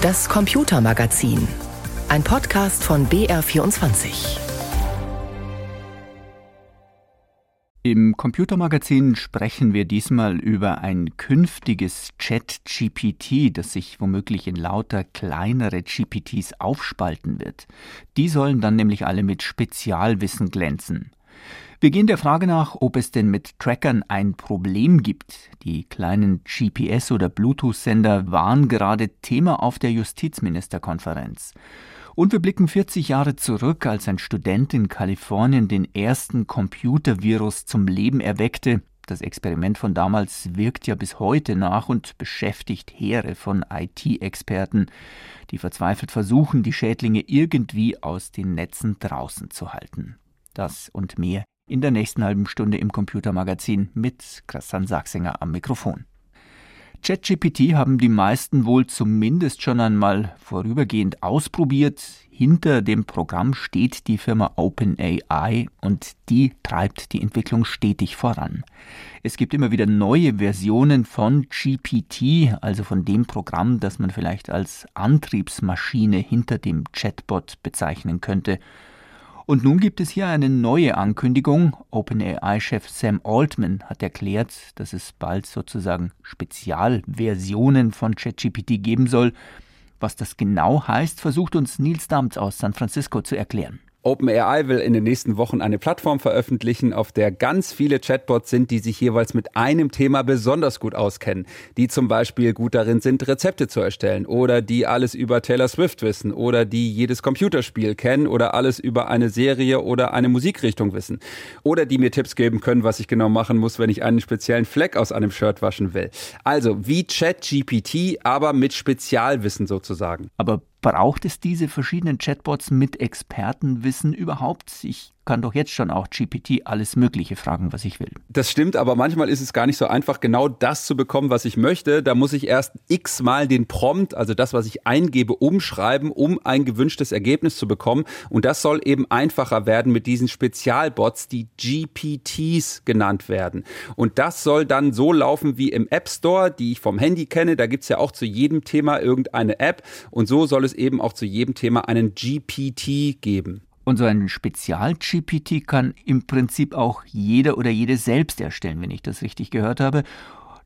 Das Computermagazin. Ein Podcast von BR24. Im Computermagazin sprechen wir diesmal über ein künftiges Chat-GPT, das sich womöglich in lauter kleinere GPTs aufspalten wird. Die sollen dann nämlich alle mit Spezialwissen glänzen. Wir gehen der Frage nach, ob es denn mit Trackern ein Problem gibt. Die kleinen GPS- oder Bluetooth-Sender waren gerade Thema auf der Justizministerkonferenz. Und wir blicken 40 Jahre zurück, als ein Student in Kalifornien den ersten Computervirus zum Leben erweckte. Das Experiment von damals wirkt ja bis heute nach und beschäftigt Heere von IT-Experten, die verzweifelt versuchen, die Schädlinge irgendwie aus den Netzen draußen zu halten. Das und mehr in der nächsten halben Stunde im Computermagazin mit Christian Sachsinger am Mikrofon. ChatGPT haben die meisten wohl zumindest schon einmal vorübergehend ausprobiert. Hinter dem Programm steht die Firma OpenAI und die treibt die Entwicklung stetig voran. Es gibt immer wieder neue Versionen von GPT, also von dem Programm, das man vielleicht als Antriebsmaschine hinter dem Chatbot bezeichnen könnte. Und nun gibt es hier eine neue Ankündigung. OpenAI-Chef Sam Altman hat erklärt, dass es bald sozusagen Spezialversionen von ChatGPT geben soll. Was das genau heißt, versucht uns Nils Damz aus San Francisco zu erklären. OpenAI will in den nächsten Wochen eine Plattform veröffentlichen, auf der ganz viele Chatbots sind, die sich jeweils mit einem Thema besonders gut auskennen, die zum Beispiel gut darin sind, Rezepte zu erstellen oder die alles über Taylor Swift wissen oder die jedes Computerspiel kennen oder alles über eine Serie oder eine Musikrichtung wissen oder die mir Tipps geben können, was ich genau machen muss, wenn ich einen speziellen Fleck aus einem Shirt waschen will. Also wie ChatGPT, aber mit Spezialwissen sozusagen. Aber Braucht es diese verschiedenen Chatbots mit Expertenwissen überhaupt? Ich kann doch jetzt schon auch GPT alles Mögliche fragen, was ich will. Das stimmt, aber manchmal ist es gar nicht so einfach, genau das zu bekommen, was ich möchte. Da muss ich erst x-mal den Prompt, also das, was ich eingebe, umschreiben, um ein gewünschtes Ergebnis zu bekommen. Und das soll eben einfacher werden mit diesen Spezialbots, die GPTs genannt werden. Und das soll dann so laufen wie im App Store, die ich vom Handy kenne. Da gibt es ja auch zu jedem Thema irgendeine App. Und so soll es eben auch zu jedem Thema einen GPT geben. Und so ein Spezial-GPT kann im Prinzip auch jeder oder jede selbst erstellen, wenn ich das richtig gehört habe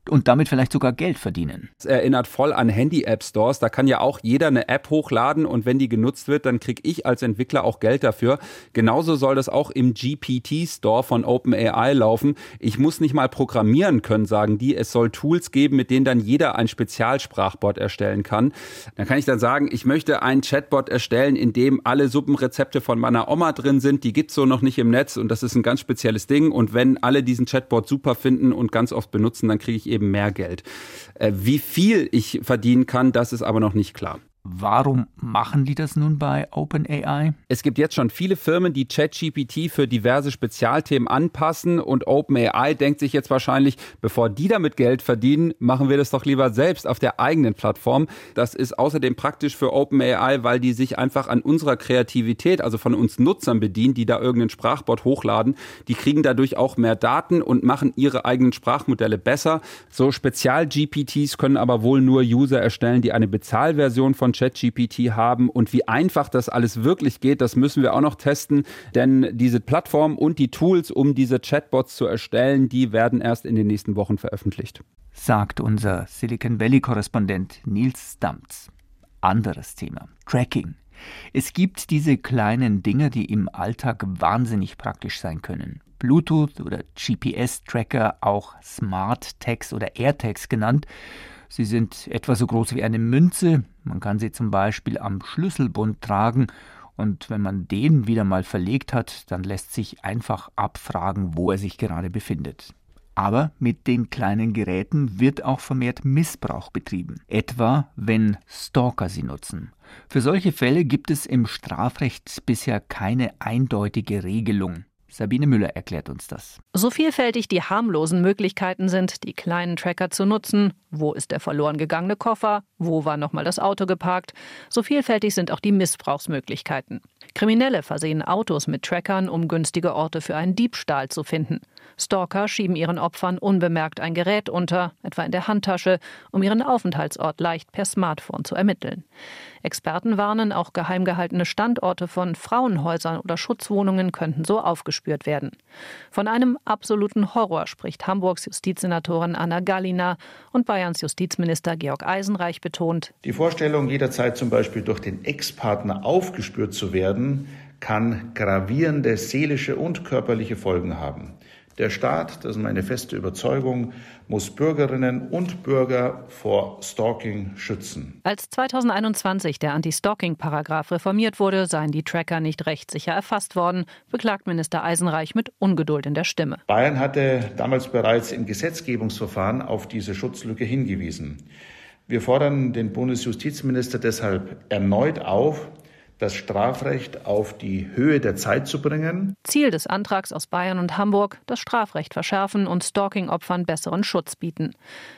und damit vielleicht sogar Geld verdienen. Es erinnert voll an Handy-App-Stores. Da kann ja auch jeder eine App hochladen und wenn die genutzt wird, dann kriege ich als Entwickler auch Geld dafür. Genauso soll das auch im GPT-Store von OpenAI laufen. Ich muss nicht mal programmieren können, sagen die. Es soll Tools geben, mit denen dann jeder ein Spezialsprachbot erstellen kann. Dann kann ich dann sagen, ich möchte ein Chatbot erstellen, in dem alle Suppenrezepte von meiner Oma drin sind. Die gibt's so noch nicht im Netz und das ist ein ganz spezielles Ding. Und wenn alle diesen Chatbot super finden und ganz oft benutzen, dann kriege ich eben mehr Geld. Äh, wie viel ich verdienen kann, das ist aber noch nicht klar. Warum machen die das nun bei OpenAI? Es gibt jetzt schon viele Firmen, die ChatGPT für diverse Spezialthemen anpassen und OpenAI denkt sich jetzt wahrscheinlich, bevor die damit Geld verdienen, machen wir das doch lieber selbst auf der eigenen Plattform. Das ist außerdem praktisch für OpenAI, weil die sich einfach an unserer Kreativität, also von uns Nutzern bedienen, die da irgendeinen Sprachbot hochladen. Die kriegen dadurch auch mehr Daten und machen ihre eigenen Sprachmodelle besser. So Spezial-GPTs können aber wohl nur User erstellen, die eine Bezahlversion von ChatGPT haben und wie einfach das alles wirklich geht, das müssen wir auch noch testen, denn diese Plattform und die Tools, um diese Chatbots zu erstellen, die werden erst in den nächsten Wochen veröffentlicht. Sagt unser Silicon Valley-Korrespondent Nils Stamps. Anderes Thema. Tracking. Es gibt diese kleinen Dinge, die im Alltag wahnsinnig praktisch sein können. Bluetooth oder GPS-Tracker, auch Smart Tags oder AirTags genannt, Sie sind etwa so groß wie eine Münze. Man kann sie zum Beispiel am Schlüsselbund tragen und wenn man den wieder mal verlegt hat, dann lässt sich einfach abfragen, wo er sich gerade befindet. Aber mit den kleinen Geräten wird auch vermehrt Missbrauch betrieben, etwa wenn Stalker sie nutzen. Für solche Fälle gibt es im Strafrecht bisher keine eindeutige Regelung. Sabine Müller erklärt uns das. So vielfältig die harmlosen Möglichkeiten sind, die kleinen Tracker zu nutzen, wo ist der verloren gegangene Koffer, wo war nochmal das Auto geparkt, so vielfältig sind auch die Missbrauchsmöglichkeiten. Kriminelle versehen Autos mit Trackern, um günstige Orte für einen Diebstahl zu finden. Stalker schieben ihren Opfern unbemerkt ein Gerät unter, etwa in der Handtasche, um ihren Aufenthaltsort leicht per Smartphone zu ermitteln. Experten warnen, auch geheim gehaltene Standorte von Frauenhäusern oder Schutzwohnungen könnten so aufgespürt werden. Von einem absoluten Horror spricht Hamburgs Justizsenatorin Anna Gallina und Bayerns Justizminister Georg Eisenreich betont. Die Vorstellung, jederzeit zum Beispiel durch den Ex-Partner aufgespürt zu werden, kann gravierende seelische und körperliche Folgen haben. Der Staat, das ist meine feste Überzeugung, muss Bürgerinnen und Bürger vor Stalking schützen. Als 2021 der Anti-Stalking-Paragraph reformiert wurde, seien die Tracker nicht rechtssicher erfasst worden, beklagt Minister Eisenreich mit Ungeduld in der Stimme. Bayern hatte damals bereits im Gesetzgebungsverfahren auf diese Schutzlücke hingewiesen. Wir fordern den Bundesjustizminister deshalb erneut auf, das Strafrecht auf die Höhe der Zeit zu bringen. Ziel des Antrags aus Bayern und Hamburg, das Strafrecht verschärfen und Stalking-Opfern besseren Schutz bieten.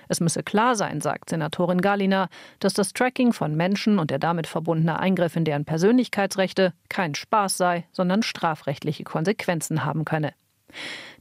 Es müsse klar sein, sagt Senatorin Galina, dass das Tracking von Menschen und der damit verbundene Eingriff in deren Persönlichkeitsrechte kein Spaß sei, sondern strafrechtliche Konsequenzen haben könne.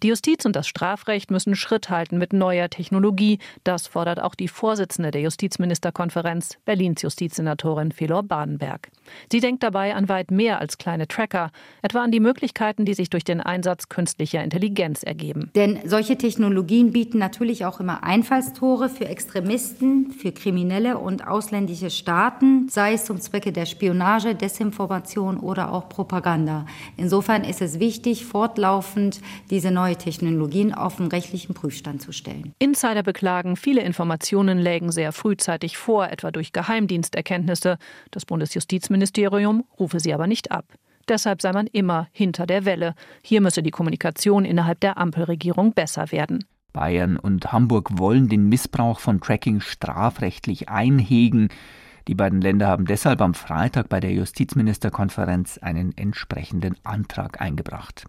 Die Justiz und das Strafrecht müssen Schritt halten mit neuer Technologie. Das fordert auch die Vorsitzende der Justizministerkonferenz, Berlins Justizsenatorin Felor Badenberg. Sie denkt dabei an weit mehr als kleine Tracker, etwa an die Möglichkeiten, die sich durch den Einsatz künstlicher Intelligenz ergeben. Denn solche Technologien bieten natürlich auch immer Einfallstore für Extremisten, für Kriminelle und ausländische Staaten, sei es zum Zwecke der Spionage, Desinformation oder auch Propaganda. Insofern ist es wichtig, fortlaufend diese neue Technologien auf den rechtlichen Prüfstand zu stellen. Insider beklagen, viele Informationen lägen sehr frühzeitig vor, etwa durch Geheimdiensterkenntnisse. Das Bundesjustizministerium rufe sie aber nicht ab. Deshalb sei man immer hinter der Welle. Hier müsse die Kommunikation innerhalb der Ampelregierung besser werden. Bayern und Hamburg wollen den Missbrauch von Tracking strafrechtlich einhegen. Die beiden Länder haben deshalb am Freitag bei der Justizministerkonferenz einen entsprechenden Antrag eingebracht.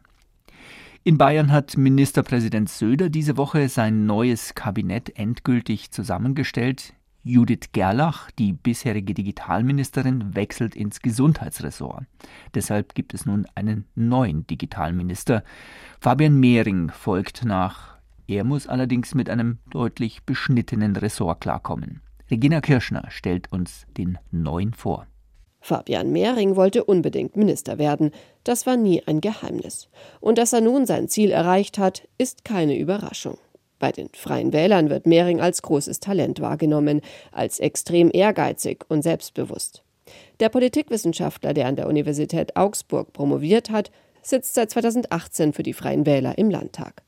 In Bayern hat Ministerpräsident Söder diese Woche sein neues Kabinett endgültig zusammengestellt. Judith Gerlach, die bisherige Digitalministerin, wechselt ins Gesundheitsressort. Deshalb gibt es nun einen neuen Digitalminister. Fabian Mehring folgt nach. Er muss allerdings mit einem deutlich beschnittenen Ressort klarkommen. Regina Kirschner stellt uns den neuen vor. Fabian Mehring wollte unbedingt Minister werden. Das war nie ein Geheimnis. Und dass er nun sein Ziel erreicht hat, ist keine Überraschung. Bei den Freien Wählern wird Mehring als großes Talent wahrgenommen, als extrem ehrgeizig und selbstbewusst. Der Politikwissenschaftler, der an der Universität Augsburg promoviert hat, sitzt seit 2018 für die Freien Wähler im Landtag.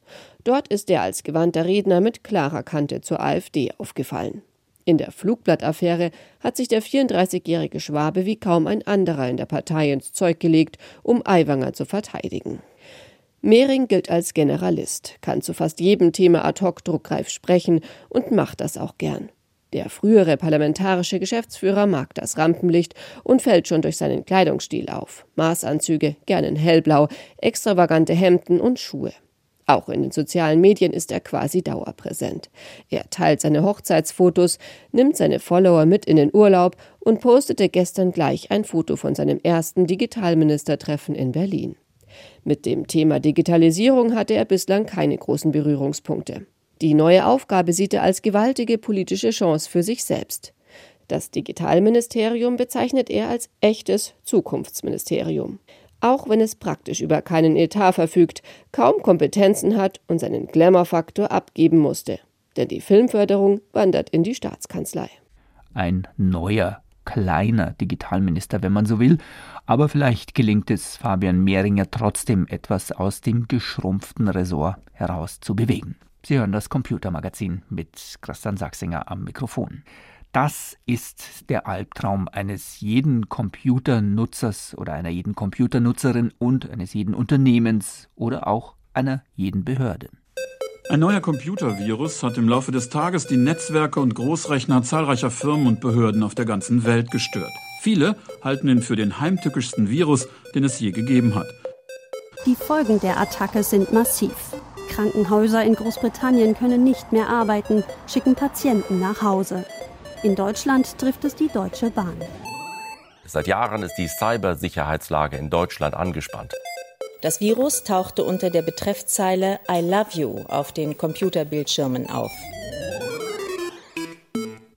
Dort ist er als gewandter Redner mit klarer Kante zur AfD aufgefallen. In der Flugblattaffäre hat sich der 34-jährige Schwabe wie kaum ein anderer in der Partei ins Zeug gelegt, um Aiwanger zu verteidigen. Mehring gilt als Generalist, kann zu fast jedem Thema ad hoc druckreif sprechen und macht das auch gern. Der frühere parlamentarische Geschäftsführer mag das Rampenlicht und fällt schon durch seinen Kleidungsstil auf. Maßanzüge, gern in hellblau, extravagante Hemden und Schuhe. Auch in den sozialen Medien ist er quasi dauerpräsent. Er teilt seine Hochzeitsfotos, nimmt seine Follower mit in den Urlaub und postete gestern gleich ein Foto von seinem ersten Digitalministertreffen in Berlin. Mit dem Thema Digitalisierung hatte er bislang keine großen Berührungspunkte. Die neue Aufgabe sieht er als gewaltige politische Chance für sich selbst. Das Digitalministerium bezeichnet er als echtes Zukunftsministerium auch wenn es praktisch über keinen Etat verfügt, kaum Kompetenzen hat und seinen Glamour-Faktor abgeben musste. Denn die Filmförderung wandert in die Staatskanzlei. Ein neuer, kleiner Digitalminister, wenn man so will. Aber vielleicht gelingt es Fabian Mehringer trotzdem etwas aus dem geschrumpften Ressort heraus zu bewegen. Sie hören das Computermagazin mit Christian Sachsinger am Mikrofon. Das ist der Albtraum eines jeden Computernutzers oder einer jeden Computernutzerin und eines jeden Unternehmens oder auch einer jeden Behörde. Ein neuer Computervirus hat im Laufe des Tages die Netzwerke und Großrechner zahlreicher Firmen und Behörden auf der ganzen Welt gestört. Viele halten ihn für den heimtückischsten Virus, den es je gegeben hat. Die Folgen der Attacke sind massiv. Krankenhäuser in Großbritannien können nicht mehr arbeiten, schicken Patienten nach Hause. In Deutschland trifft es die Deutsche Bahn. Seit Jahren ist die Cybersicherheitslage in Deutschland angespannt. Das Virus tauchte unter der Betreffzeile I love you auf den Computerbildschirmen auf.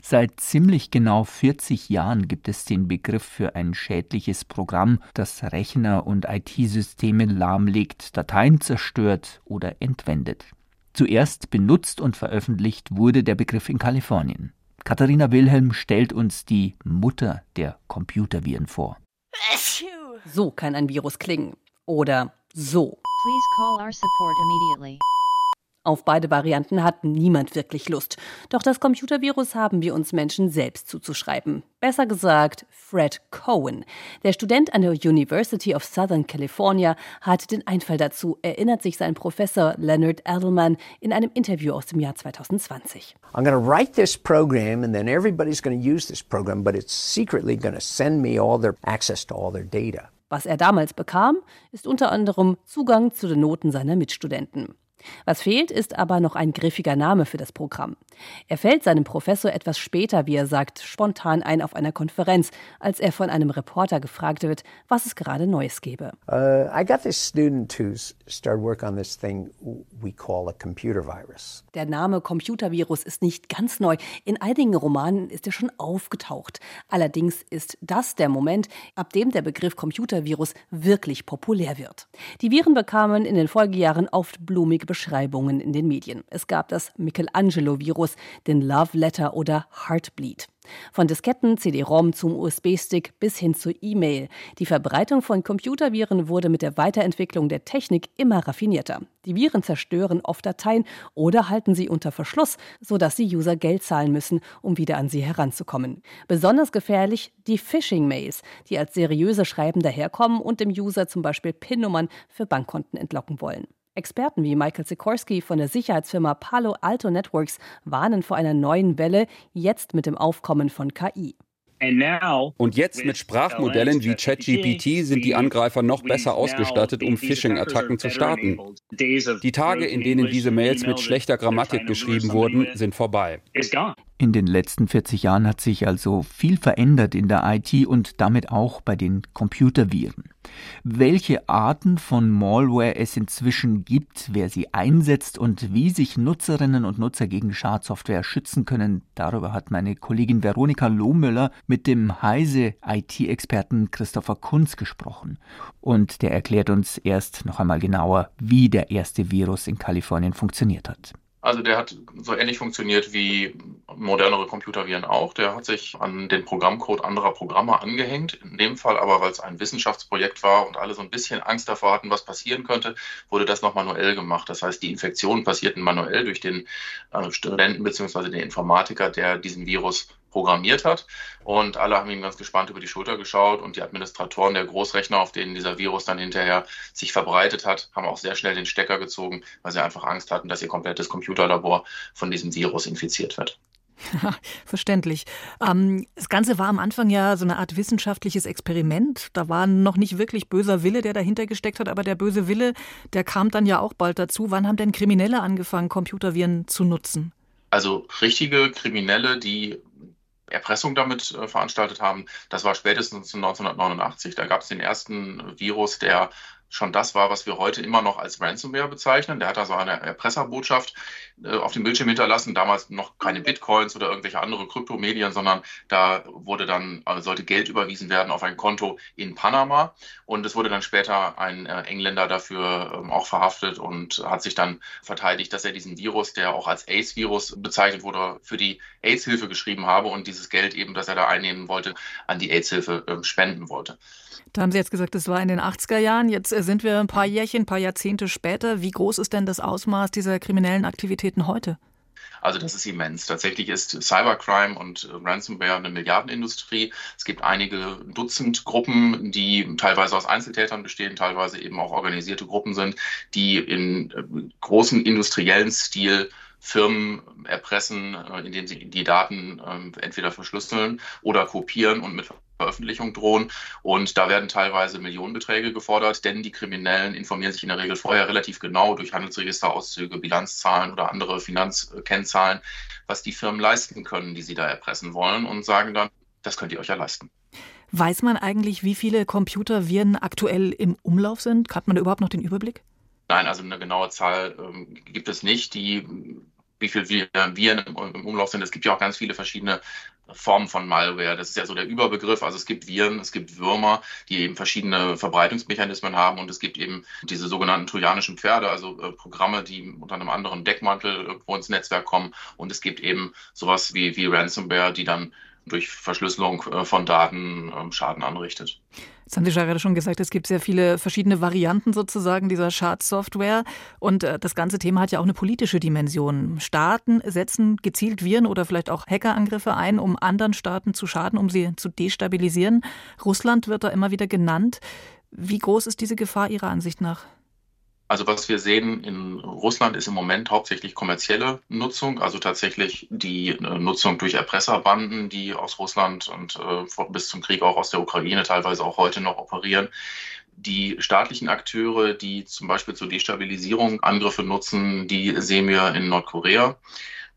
Seit ziemlich genau 40 Jahren gibt es den Begriff für ein schädliches Programm, das Rechner und IT-Systeme lahmlegt, Dateien zerstört oder entwendet. Zuerst benutzt und veröffentlicht wurde der Begriff in Kalifornien. Katharina Wilhelm stellt uns die Mutter der Computerviren vor. So kann ein Virus klingen. Oder so. Please call our support immediately. Auf beide Varianten hat niemand wirklich Lust. Doch das Computervirus haben wir uns Menschen selbst zuzuschreiben. Besser gesagt, Fred Cohen. Der Student an der University of Southern California hat den Einfall dazu, erinnert sich sein Professor Leonard Edelman in einem Interview aus dem Jahr 2020. I'm going to write this program and then everybody's going to use this program, but it's secretly going to send me all their access to all their data. Was er damals bekam, ist unter anderem Zugang zu den Noten seiner Mitstudenten. Was fehlt, ist aber noch ein griffiger Name für das Programm. Er fällt seinem Professor etwas später, wie er sagt, spontan ein auf einer Konferenz, als er von einem Reporter gefragt wird, was es gerade Neues gebe. Uh, I got this student to start work on this thing we call a computer virus. Der Name Computervirus ist nicht ganz neu. In einigen Romanen ist er schon aufgetaucht. Allerdings ist das der Moment, ab dem der Begriff Computervirus wirklich populär wird. Die Viren bekamen in den Folgejahren oft blumige Beschreibungen in den Medien. Es gab das Michelangelo-Virus, den Love Letter oder Heartbleed. Von Disketten, CD-ROM zum USB-Stick bis hin zur E-Mail. Die Verbreitung von Computerviren wurde mit der Weiterentwicklung der Technik immer raffinierter. Die Viren zerstören oft Dateien oder halten sie unter Verschluss, sodass die User Geld zahlen müssen, um wieder an sie heranzukommen. Besonders gefährlich die Phishing-Mails, die als seriöse Schreiben daherkommen und dem User zum Beispiel PIN-Nummern für Bankkonten entlocken wollen. Experten wie Michael Sikorsky von der Sicherheitsfirma Palo Alto Networks warnen vor einer neuen Welle, jetzt mit dem Aufkommen von KI. Und jetzt mit Sprachmodellen wie ChatGPT sind die Angreifer noch besser ausgestattet, um Phishing-Attacken zu starten. Die Tage, in denen diese Mails mit schlechter Grammatik geschrieben wurden, sind vorbei. In den letzten 40 Jahren hat sich also viel verändert in der IT und damit auch bei den Computerviren. Welche Arten von Malware es inzwischen gibt, wer sie einsetzt und wie sich Nutzerinnen und Nutzer gegen Schadsoftware schützen können, darüber hat meine Kollegin Veronika Lohmüller mit dem Heise IT-Experten Christopher Kunz gesprochen. Und der erklärt uns erst noch einmal genauer, wie der erste Virus in Kalifornien funktioniert hat. Also der hat so ähnlich funktioniert wie modernere Computerviren auch. Der hat sich an den Programmcode anderer Programme angehängt. In dem Fall aber, weil es ein Wissenschaftsprojekt war und alle so ein bisschen Angst davor hatten, was passieren könnte, wurde das noch manuell gemacht. Das heißt, die Infektionen passierten manuell durch den äh, Studenten bzw. den Informatiker, der diesen Virus programmiert hat. Und alle haben ihm ganz gespannt über die Schulter geschaut und die Administratoren der Großrechner, auf denen dieser Virus dann hinterher sich verbreitet hat, haben auch sehr schnell den Stecker gezogen, weil sie einfach Angst hatten, dass ihr komplettes Computerlabor von diesem Virus infiziert wird. Verständlich. Ähm, das Ganze war am Anfang ja so eine Art wissenschaftliches Experiment. Da war noch nicht wirklich böser Wille, der dahinter gesteckt hat, aber der böse Wille, der kam dann ja auch bald dazu. Wann haben denn Kriminelle angefangen, Computerviren zu nutzen? Also richtige Kriminelle, die Erpressung damit äh, veranstaltet haben. Das war spätestens 1989. Da gab es den ersten Virus, der schon das war, was wir heute immer noch als Ransomware bezeichnen. Der hat also eine Erpresserbotschaft äh, auf dem Bildschirm hinterlassen. Damals noch keine Bitcoins oder irgendwelche andere Kryptomedien, sondern da wurde dann, also sollte Geld überwiesen werden auf ein Konto in Panama. Und es wurde dann später ein äh, Engländer dafür ähm, auch verhaftet und hat sich dann verteidigt, dass er diesen Virus, der auch als AIDS-Virus bezeichnet wurde, für die AIDS-Hilfe geschrieben habe und dieses Geld eben, das er da einnehmen wollte, an die AIDS-Hilfe äh, spenden wollte. Da haben Sie jetzt gesagt, das war in den 80er Jahren. Jetzt äh, sind wir ein paar Jährchen, ein paar Jahrzehnte später. Wie groß ist denn das Ausmaß dieser kriminellen Aktivitäten heute? Also das ist immens. Tatsächlich ist Cybercrime und Ransomware eine Milliardenindustrie. Es gibt einige Dutzend Gruppen, die teilweise aus Einzeltätern bestehen, teilweise eben auch organisierte Gruppen sind, die in äh, großem industriellen Stil Firmen erpressen, äh, indem sie die Daten ähm, entweder verschlüsseln oder kopieren und mit Veröffentlichung drohen. Und da werden teilweise Millionenbeträge gefordert, denn die Kriminellen informieren sich in der Regel vorher relativ genau durch Handelsregisterauszüge, Bilanzzahlen oder andere Finanzkennzahlen, was die Firmen leisten können, die sie da erpressen wollen und sagen dann, das könnt ihr euch ja leisten. Weiß man eigentlich, wie viele Computerviren aktuell im Umlauf sind? Hat man da überhaupt noch den Überblick? Nein, also eine genaue Zahl ähm, gibt es nicht, die, wie viele Viren im, im, Umlauf sind. Es gibt ja auch ganz viele verschiedene Formen von Malware. Das ist ja so der Überbegriff. Also es gibt Viren, es gibt Würmer, die eben verschiedene Verbreitungsmechanismen haben und es gibt eben diese sogenannten trojanischen Pferde, also äh, Programme, die unter einem anderen Deckmantel irgendwo ins Netzwerk kommen und es gibt eben sowas wie, wie Ransomware, die dann durch Verschlüsselung äh, von Daten ähm, Schaden anrichtet. Jetzt haben Sie gerade schon gesagt, es gibt sehr viele verschiedene Varianten sozusagen dieser Schadsoftware. Und äh, das ganze Thema hat ja auch eine politische Dimension. Staaten setzen gezielt Viren oder vielleicht auch Hackerangriffe ein, um anderen Staaten zu schaden, um sie zu destabilisieren. Russland wird da immer wieder genannt. Wie groß ist diese Gefahr Ihrer Ansicht nach? Also was wir sehen in Russland ist im Moment hauptsächlich kommerzielle Nutzung, also tatsächlich die äh, Nutzung durch Erpresserbanden, die aus Russland und äh, bis zum Krieg auch aus der Ukraine teilweise auch heute noch operieren. Die staatlichen Akteure, die zum Beispiel zur Destabilisierung Angriffe nutzen, die sehen wir in Nordkorea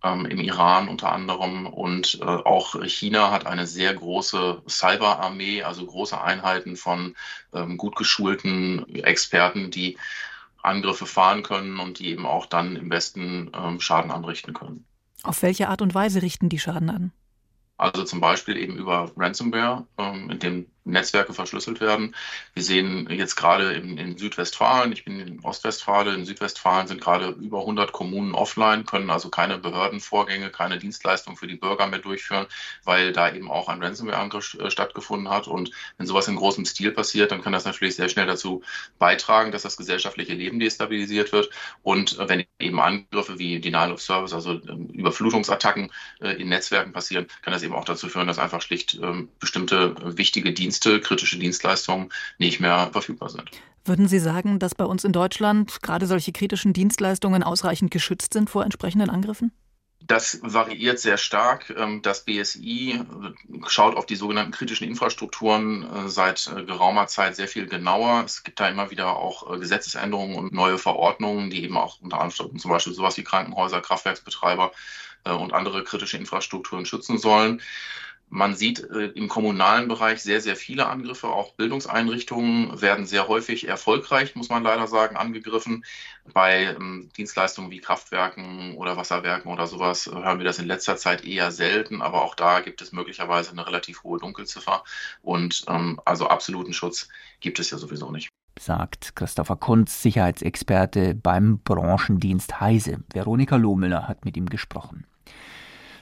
ähm, im Iran unter anderem. Und äh, auch China hat eine sehr große Cyberarmee, also große Einheiten von ähm, gut geschulten Experten, die Angriffe fahren können und die eben auch dann im Westen ähm, Schaden anrichten können. Auf welche Art und Weise richten die Schaden an? Also zum Beispiel eben über Ransomware, ähm, in dem Netzwerke verschlüsselt werden. Wir sehen jetzt gerade in, in, Südwestfalen, ich bin in Ostwestfalen, in Südwestfalen sind gerade über 100 Kommunen offline, können also keine Behördenvorgänge, keine Dienstleistungen für die Bürger mehr durchführen, weil da eben auch ein Ransomware-Angriff äh, stattgefunden hat. Und wenn sowas in großem Stil passiert, dann kann das natürlich sehr schnell dazu beitragen, dass das gesellschaftliche Leben destabilisiert wird. Und äh, wenn eben Angriffe wie Denial of Service, also ähm, Überflutungsattacken äh, in Netzwerken passieren, kann das eben auch dazu führen, dass einfach schlicht ähm, bestimmte wichtige Dienstleistungen Dienste, kritische Dienstleistungen nicht mehr verfügbar sind. Würden Sie sagen, dass bei uns in Deutschland gerade solche kritischen Dienstleistungen ausreichend geschützt sind vor entsprechenden Angriffen? Das variiert sehr stark. Ähm, das BSI schaut auf die sogenannten kritischen Infrastrukturen äh, seit äh, geraumer Zeit sehr viel genauer. Es gibt da immer wieder auch äh, Gesetzesänderungen und neue Verordnungen, die eben auch unter anderem zum Beispiel sowas wie Krankenhäuser, Kraftwerksbetreiber und andere kritische Infrastrukturen schützen sollen. Man sieht äh, im kommunalen Bereich sehr, sehr viele Angriffe. Auch Bildungseinrichtungen werden sehr häufig erfolgreich, muss man leider sagen, angegriffen. Bei ähm, Dienstleistungen wie Kraftwerken oder Wasserwerken oder sowas hören wir das in letzter Zeit eher selten. Aber auch da gibt es möglicherweise eine relativ hohe Dunkelziffer. Und ähm, also absoluten Schutz gibt es ja sowieso nicht sagt Christopher Kunz, Sicherheitsexperte beim Branchendienst Heise. Veronika Lohmüller hat mit ihm gesprochen.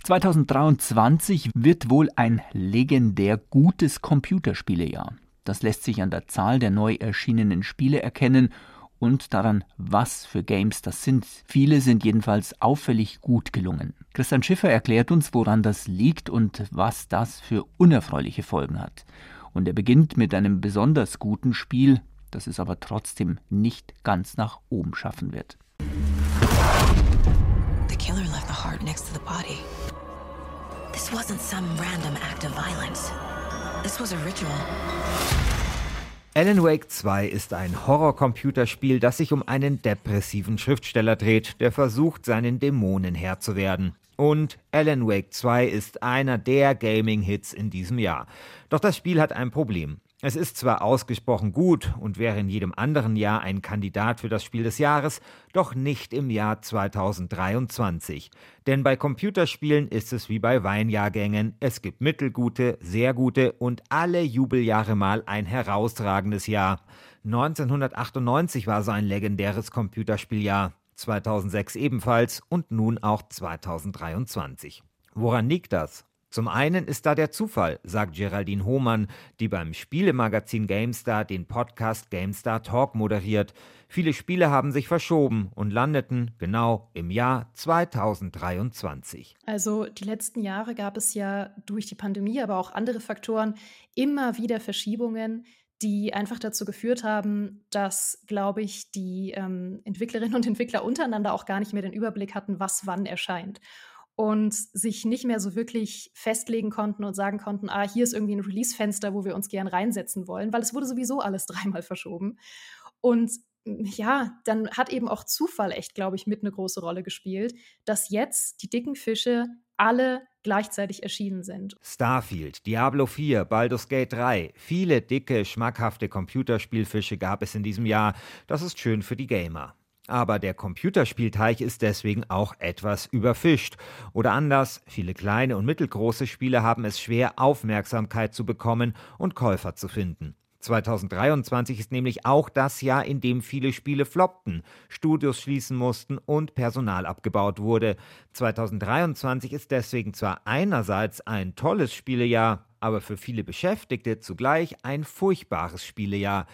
2023 wird wohl ein legendär gutes Computerspielejahr. Das lässt sich an der Zahl der neu erschienenen Spiele erkennen und daran, was für Games das sind. Viele sind jedenfalls auffällig gut gelungen. Christian Schiffer erklärt uns, woran das liegt und was das für unerfreuliche Folgen hat. Und er beginnt mit einem besonders guten Spiel, das es aber trotzdem nicht ganz nach oben schaffen wird. The killer left the heart next to the body. This wasn't some random act of violence. This was a ritual. Alan Wake 2 ist ein Horror-Computerspiel, das sich um einen depressiven Schriftsteller dreht, der versucht, seinen Dämonen Herr zu werden. Und Alan Wake 2 ist einer der Gaming-Hits in diesem Jahr. Doch das Spiel hat ein Problem. Es ist zwar ausgesprochen gut und wäre in jedem anderen Jahr ein Kandidat für das Spiel des Jahres, doch nicht im Jahr 2023. Denn bei Computerspielen ist es wie bei Weinjahrgängen, es gibt mittelgute, sehr gute und alle Jubeljahre mal ein herausragendes Jahr. 1998 war so ein legendäres Computerspieljahr, 2006 ebenfalls und nun auch 2023. Woran liegt das? Zum einen ist da der Zufall, sagt Geraldine Hohmann, die beim Spielemagazin GameStar den Podcast GameStar Talk moderiert. Viele Spiele haben sich verschoben und landeten genau im Jahr 2023. Also die letzten Jahre gab es ja durch die Pandemie, aber auch andere Faktoren immer wieder Verschiebungen, die einfach dazu geführt haben, dass, glaube ich, die ähm, Entwicklerinnen und Entwickler untereinander auch gar nicht mehr den Überblick hatten, was wann erscheint und sich nicht mehr so wirklich festlegen konnten und sagen konnten, ah, hier ist irgendwie ein Release-Fenster, wo wir uns gern reinsetzen wollen, weil es wurde sowieso alles dreimal verschoben. Und hm, ja, dann hat eben auch Zufall echt, glaube ich, mit eine große Rolle gespielt, dass jetzt die dicken Fische alle gleichzeitig erschienen sind. Starfield, Diablo 4, Baldur's Gate 3, viele dicke, schmackhafte Computerspielfische gab es in diesem Jahr. Das ist schön für die Gamer. Aber der Computerspielteich ist deswegen auch etwas überfischt. Oder anders, viele kleine und mittelgroße Spiele haben es schwer, Aufmerksamkeit zu bekommen und Käufer zu finden. 2023 ist nämlich auch das Jahr, in dem viele Spiele floppten, Studios schließen mussten und Personal abgebaut wurde. 2023 ist deswegen zwar einerseits ein tolles Spielejahr, aber für viele Beschäftigte zugleich ein furchtbares Spielejahr.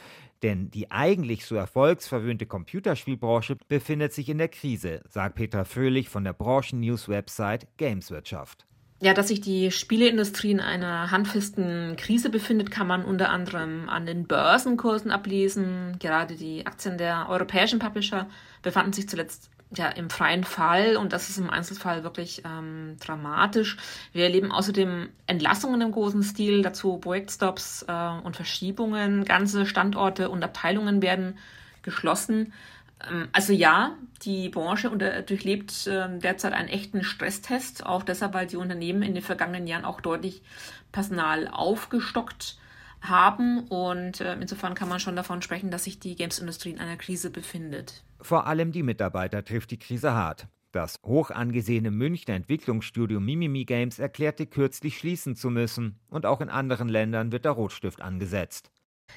Denn die eigentlich so erfolgsverwöhnte Computerspielbranche befindet sich in der Krise, sagt Petra Fröhlich von der Branchen-News-Website Gameswirtschaft. Ja, dass sich die Spieleindustrie in einer handfesten Krise befindet, kann man unter anderem an den Börsenkursen ablesen. Gerade die Aktien der europäischen Publisher befanden sich zuletzt ja im freien Fall und das ist im Einzelfall wirklich ähm, dramatisch. Wir erleben außerdem Entlassungen im großen Stil, dazu Projektstops äh, und Verschiebungen. Ganze Standorte und Abteilungen werden geschlossen. Ähm, also ja, die Branche unter, durchlebt äh, derzeit einen echten Stresstest, auch deshalb, weil die Unternehmen in den vergangenen Jahren auch deutlich Personal aufgestockt haben und äh, insofern kann man schon davon sprechen, dass sich die Games-Industrie in einer Krise befindet. Vor allem die Mitarbeiter trifft die Krise hart. Das hoch angesehene Münchner Entwicklungsstudio Mimimi Games erklärte kürzlich schließen zu müssen und auch in anderen Ländern wird der Rotstift angesetzt.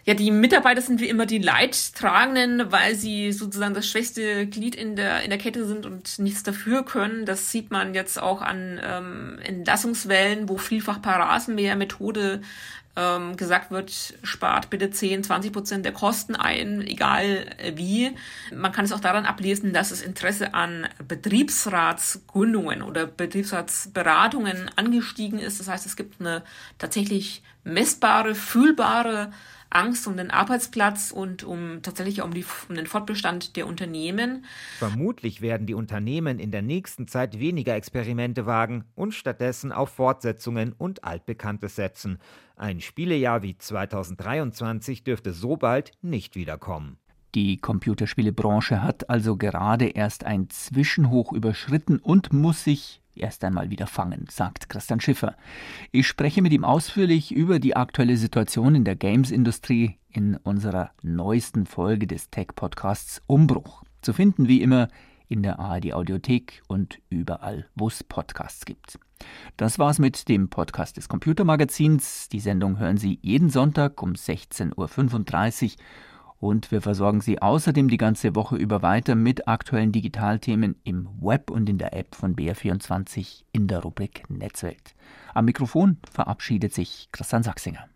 Ja, die Mitarbeiter sind wie immer die Leidtragenden, weil sie sozusagen das schwächste Glied in der, in der Kette sind und nichts dafür können. Das sieht man jetzt auch an ähm, Entlassungswellen, wo vielfach per Rasenmäher-Methode ähm, gesagt wird, spart bitte 10, 20 Prozent der Kosten ein, egal wie. Man kann es auch daran ablesen, dass das Interesse an Betriebsratsgründungen oder Betriebsratsberatungen angestiegen ist. Das heißt, es gibt eine tatsächlich messbare, fühlbare Angst um den Arbeitsplatz und um tatsächlich um, die, um den Fortbestand der Unternehmen. Vermutlich werden die Unternehmen in der nächsten Zeit weniger Experimente wagen und stattdessen auf Fortsetzungen und Altbekanntes setzen. Ein Spielejahr wie 2023 dürfte so bald nicht wiederkommen. Die Computerspielebranche hat also gerade erst ein Zwischenhoch überschritten und muss sich erst einmal wieder fangen, sagt Christian Schiffer. Ich spreche mit ihm ausführlich über die aktuelle Situation in der Games-Industrie in unserer neuesten Folge des Tech-Podcasts Umbruch. Zu finden wie immer in der ARD Audiothek und überall, wo es Podcasts gibt. Das war's mit dem Podcast des Computermagazins. Die Sendung hören Sie jeden Sonntag um 16.35 Uhr und wir versorgen Sie außerdem die ganze Woche über weiter mit aktuellen Digitalthemen im Web und in der App von BR24 in der Rubrik Netzwelt. Am Mikrofon verabschiedet sich Christian Sachsinger.